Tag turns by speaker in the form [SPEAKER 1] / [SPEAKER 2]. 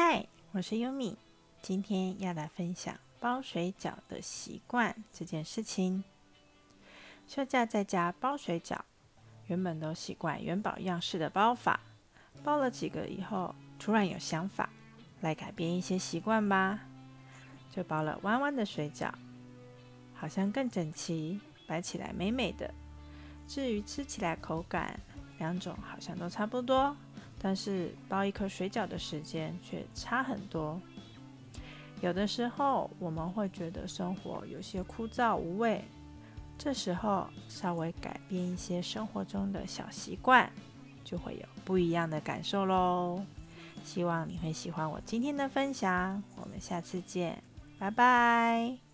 [SPEAKER 1] 嗨，我是优米，今天要来分享包水饺的习惯这件事情。休假在家包水饺，原本都习惯元宝样式的包法，包了几个以后，突然有想法，来改变一些习惯吧，就包了弯弯的水饺，好像更整齐，摆起来美美的。至于吃起来口感，两种好像都差不多。但是包一颗水饺的时间却差很多。有的时候我们会觉得生活有些枯燥无味，这时候稍微改变一些生活中的小习惯，就会有不一样的感受喽。希望你会喜欢我今天的分享，我们下次见，拜拜。